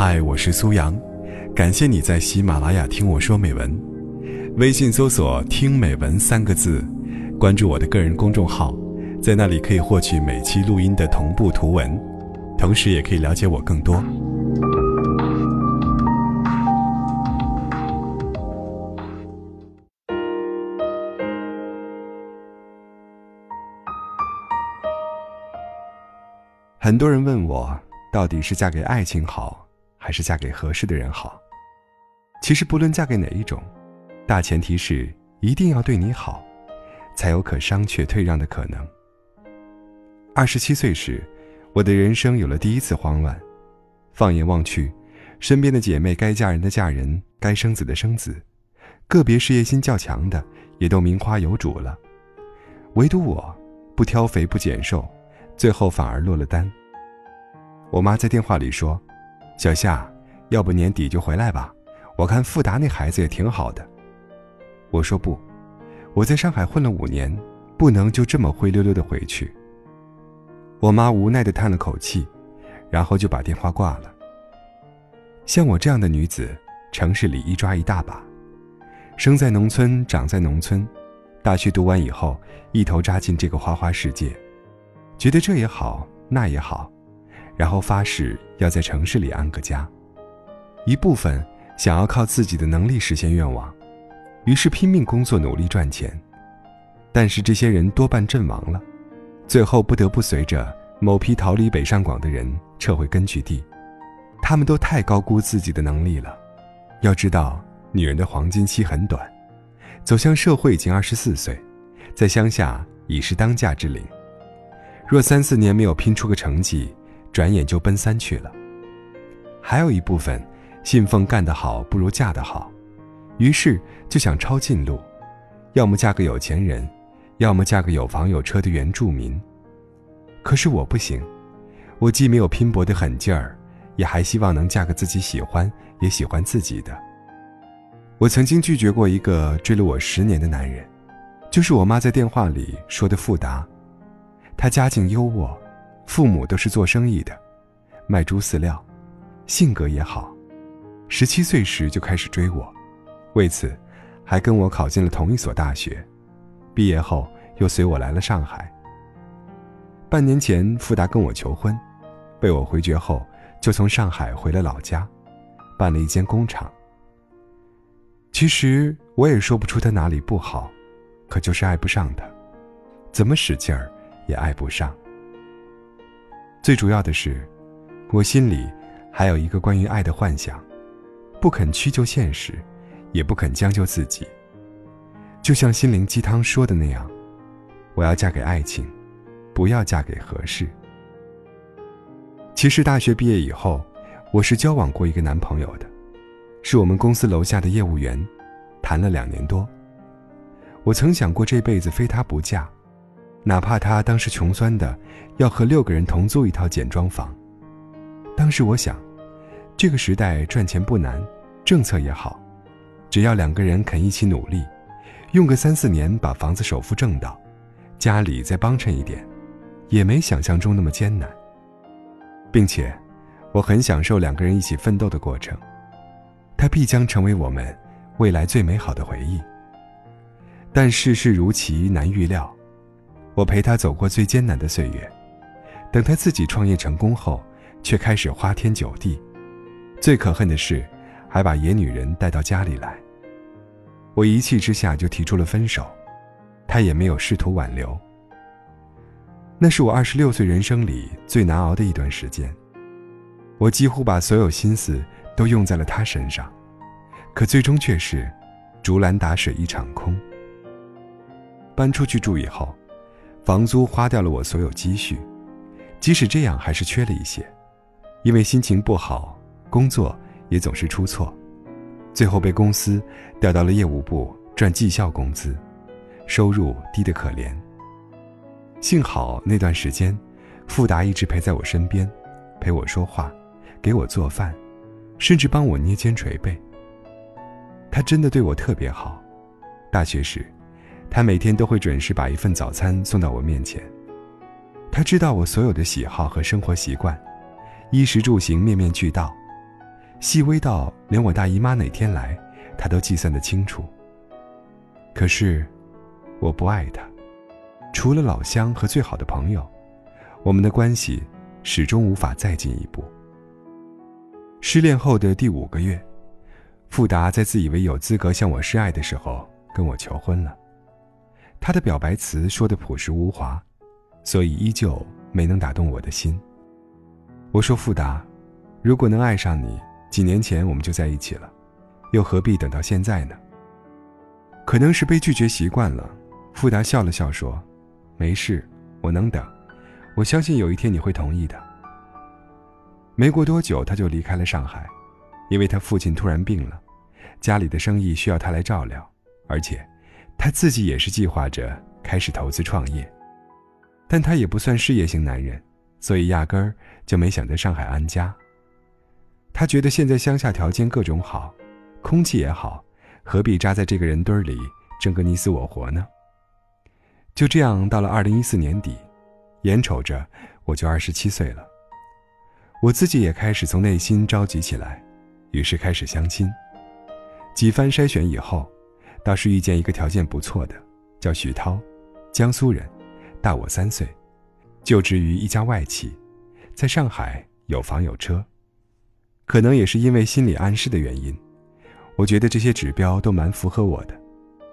嗨，我是苏阳，感谢你在喜马拉雅听我说美文。微信搜索“听美文”三个字，关注我的个人公众号，在那里可以获取每期录音的同步图文，同时也可以了解我更多。很多人问我，到底是嫁给爱情好，还是嫁给合适的人好？其实不论嫁给哪一种，大前提是一定要对你好，才有可商榷退让的可能。二十七岁时，我的人生有了第一次慌乱。放眼望去，身边的姐妹该嫁人的嫁人，该生子的生子，个别事业心较强的也都名花有主了，唯独我，不挑肥不拣瘦。最后反而落了单。我妈在电话里说：“小夏，要不年底就回来吧，我看富达那孩子也挺好的。”我说不，我在上海混了五年，不能就这么灰溜溜的回去。我妈无奈的叹了口气，然后就把电话挂了。像我这样的女子，城市里一抓一大把，生在农村，长在农村，大学读完以后，一头扎进这个花花世界。觉得这也好，那也好，然后发誓要在城市里安个家。一部分想要靠自己的能力实现愿望，于是拼命工作，努力赚钱。但是这些人多半阵亡了，最后不得不随着某批逃离北上广的人撤回根据地。他们都太高估自己的能力了。要知道，女人的黄金期很短，走向社会已经二十四岁，在乡下已是当嫁之龄。若三四年没有拼出个成绩，转眼就奔三去了。还有一部分信奉干得好不如嫁得好，于是就想抄近路，要么嫁个有钱人，要么嫁个有房有车的原住民。可是我不行，我既没有拼搏的狠劲儿，也还希望能嫁个自己喜欢也喜欢自己的。我曾经拒绝过一个追了我十年的男人，就是我妈在电话里说的富达。他家境优渥，父母都是做生意的，卖猪饲料，性格也好。十七岁时就开始追我，为此，还跟我考进了同一所大学。毕业后又随我来了上海。半年前，富达跟我求婚，被我回绝后，就从上海回了老家，办了一间工厂。其实我也说不出他哪里不好，可就是爱不上他，怎么使劲儿。也爱不上。最主要的是，我心里还有一个关于爱的幻想，不肯屈就现实，也不肯将就自己。就像心灵鸡汤说的那样，我要嫁给爱情，不要嫁给合适。其实大学毕业以后，我是交往过一个男朋友的，是我们公司楼下的业务员，谈了两年多。我曾想过这辈子非他不嫁。哪怕他当时穷酸的，要和六个人同租一套简装房。当时我想，这个时代赚钱不难，政策也好，只要两个人肯一起努力，用个三四年把房子首付挣到，家里再帮衬一点，也没想象中那么艰难。并且，我很享受两个人一起奋斗的过程，它必将成为我们未来最美好的回忆。但世事如棋，难预料。我陪他走过最艰难的岁月，等他自己创业成功后，却开始花天酒地。最可恨的是，还把野女人带到家里来。我一气之下就提出了分手，他也没有试图挽留。那是我二十六岁人生里最难熬的一段时间，我几乎把所有心思都用在了他身上，可最终却是竹篮打水一场空。搬出去住以后。房租花掉了我所有积蓄，即使这样还是缺了一些，因为心情不好，工作也总是出错，最后被公司调到了业务部赚绩效工资，收入低得可怜。幸好那段时间，富达一直陪在我身边，陪我说话，给我做饭，甚至帮我捏肩捶背。他真的对我特别好，大学时。他每天都会准时把一份早餐送到我面前。他知道我所有的喜好和生活习惯，衣食住行面面俱到，细微到连我大姨妈哪天来，他都计算得清楚。可是，我不爱他，除了老乡和最好的朋友，我们的关系始终无法再进一步。失恋后的第五个月，富达在自以为有资格向我示爱的时候跟我求婚了。他的表白词说的朴实无华，所以依旧没能打动我的心。我说：“富达，如果能爱上你，几年前我们就在一起了，又何必等到现在呢？”可能是被拒绝习惯了，富达笑了笑说：“没事，我能等，我相信有一天你会同意的。”没过多久，他就离开了上海，因为他父亲突然病了，家里的生意需要他来照料，而且。他自己也是计划着开始投资创业，但他也不算事业型男人，所以压根儿就没想在上海安家。他觉得现在乡下条件各种好，空气也好，何必扎在这个人堆里争个你死我活呢？就这样，到了二零一四年底，眼瞅着我就二十七岁了，我自己也开始从内心着急起来，于是开始相亲。几番筛选以后。倒是遇见一个条件不错的，叫徐涛，江苏人，大我三岁，就职于一家外企，在上海有房有车。可能也是因为心理暗示的原因，我觉得这些指标都蛮符合我的，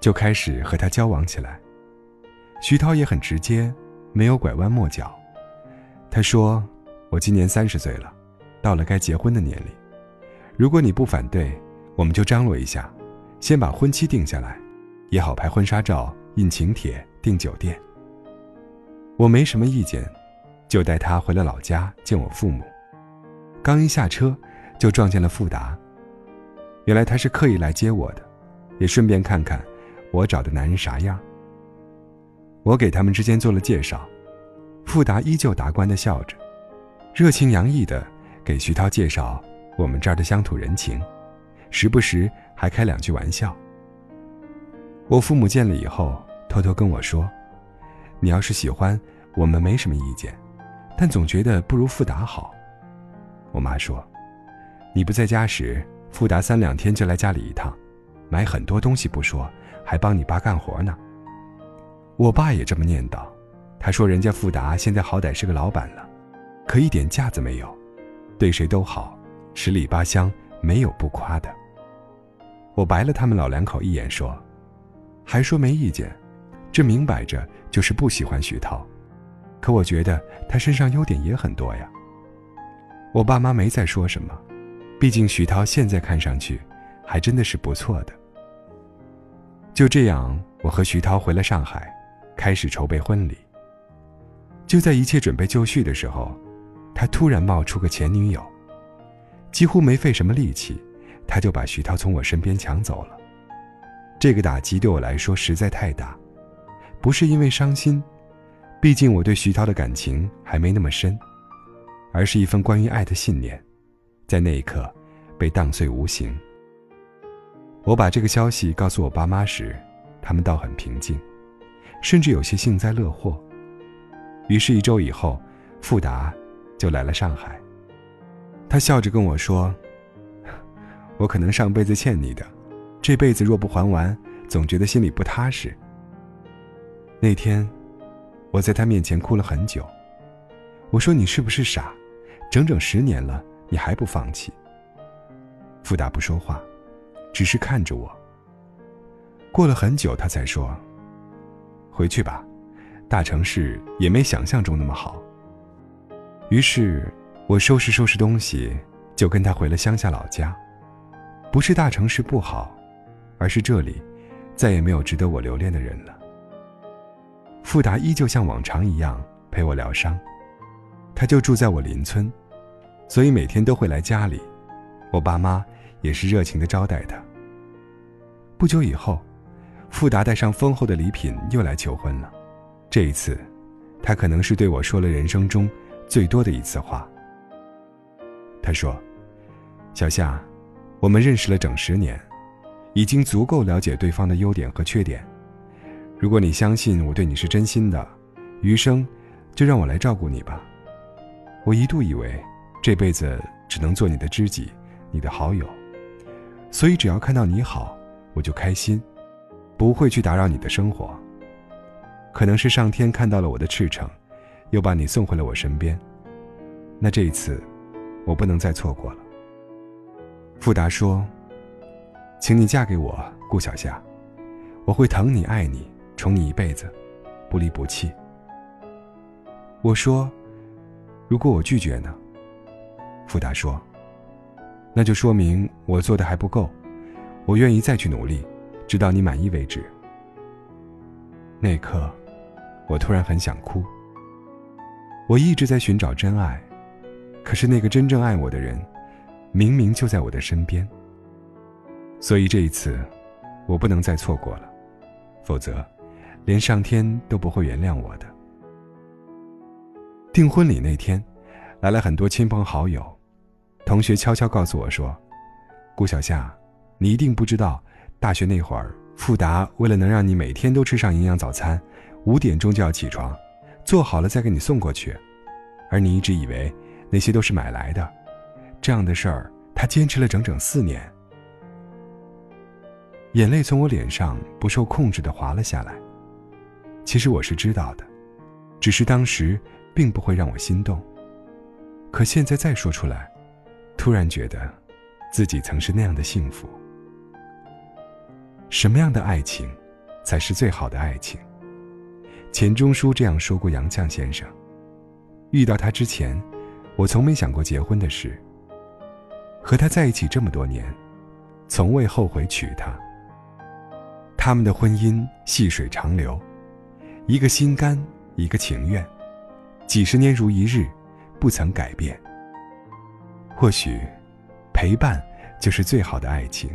就开始和他交往起来。徐涛也很直接，没有拐弯抹角。他说：“我今年三十岁了，到了该结婚的年龄，如果你不反对，我们就张罗一下。”先把婚期定下来，也好拍婚纱照、印请帖、订酒店。我没什么意见，就带他回了老家见我父母。刚一下车，就撞见了富达。原来他是刻意来接我的，也顺便看看我找的男人啥样。我给他们之间做了介绍，富达依旧达观的笑着，热情洋溢的给徐涛介绍我们这儿的乡土人情，时不时。还开两句玩笑。我父母见了以后，偷偷跟我说：“你要是喜欢，我们没什么意见，但总觉得不如富达好。”我妈说：“你不在家时，富达三两天就来家里一趟，买很多东西不说，还帮你爸干活呢。”我爸也这么念叨，他说：“人家富达现在好歹是个老板了，可一点架子没有，对谁都好，十里八乡没有不夸的。”我白了他们老两口一眼，说：“还说没意见，这明摆着就是不喜欢徐涛。可我觉得他身上优点也很多呀。”我爸妈没再说什么，毕竟徐涛现在看上去还真的是不错的。就这样，我和徐涛回了上海，开始筹备婚礼。就在一切准备就绪的时候，他突然冒出个前女友，几乎没费什么力气。他就把徐涛从我身边抢走了，这个打击对我来说实在太大，不是因为伤心，毕竟我对徐涛的感情还没那么深，而是一份关于爱的信念，在那一刻被荡碎无形。我把这个消息告诉我爸妈时，他们倒很平静，甚至有些幸灾乐祸。于是，一周以后，富达就来了上海。他笑着跟我说。我可能上辈子欠你的，这辈子若不还完，总觉得心里不踏实。那天，我在他面前哭了很久。我说：“你是不是傻？整整十年了，你还不放弃？”富达不说话，只是看着我。过了很久，他才说：“回去吧，大城市也没想象中那么好。”于是，我收拾收拾东西，就跟他回了乡下老家。不是大城市不好，而是这里再也没有值得我留恋的人了。富达依旧像往常一样陪我疗伤，他就住在我邻村，所以每天都会来家里。我爸妈也是热情的招待他。不久以后，富达带上丰厚的礼品又来求婚了。这一次，他可能是对我说了人生中最多的一次话。他说：“小夏。”我们认识了整十年，已经足够了解对方的优点和缺点。如果你相信我对你是真心的，余生就让我来照顾你吧。我一度以为这辈子只能做你的知己，你的好友，所以只要看到你好，我就开心，不会去打扰你的生活。可能是上天看到了我的赤诚，又把你送回了我身边。那这一次，我不能再错过了。富达说：“请你嫁给我，顾小夏，我会疼你、爱你、宠你一辈子，不离不弃。”我说：“如果我拒绝呢？”富达说：“那就说明我做的还不够，我愿意再去努力，直到你满意为止。”那一刻，我突然很想哭。我一直在寻找真爱，可是那个真正爱我的人，明明就在我的身边。所以这一次，我不能再错过了，否则，连上天都不会原谅我的。订婚礼那天，来了很多亲朋好友，同学悄悄告诉我说：“顾小夏，你一定不知道，大学那会儿，富达为了能让你每天都吃上营养早餐，五点钟就要起床，做好了再给你送过去，而你一直以为那些都是买来的，这样的事儿他坚持了整整四年。”眼泪从我脸上不受控制的滑了下来。其实我是知道的，只是当时。并不会让我心动。可现在再说出来，突然觉得，自己曾是那样的幸福。什么样的爱情，才是最好的爱情？钱钟书这样说过杨绛先生。遇到他之前，我从没想过结婚的事。和他在一起这么多年，从未后悔娶她。他们的婚姻细水长流，一个心甘，一个情愿。几十年如一日，不曾改变。或许，陪伴就是最好的爱情。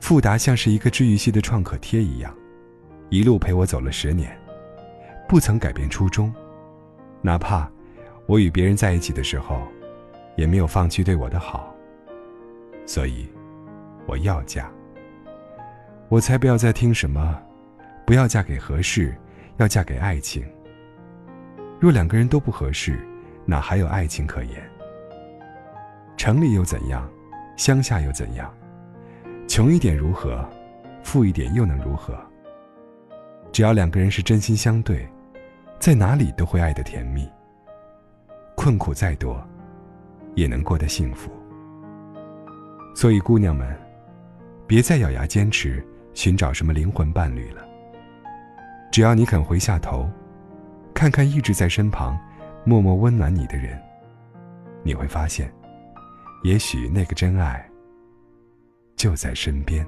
富达像是一个治愈系的创可贴一样，一路陪我走了十年，不曾改变初衷。哪怕我与别人在一起的时候，也没有放弃对我的好。所以，我要嫁。我才不要再听什么，不要嫁给合适，要嫁给爱情。若两个人都不合适，哪还有爱情可言？城里又怎样？乡下又怎样？穷一点如何？富一点又能如何？只要两个人是真心相对，在哪里都会爱得甜蜜。困苦再多，也能过得幸福。所以，姑娘们，别再咬牙坚持寻找什么灵魂伴侣了。只要你肯回下头。看看一直在身旁，默默温暖你的人，你会发现，也许那个真爱就在身边。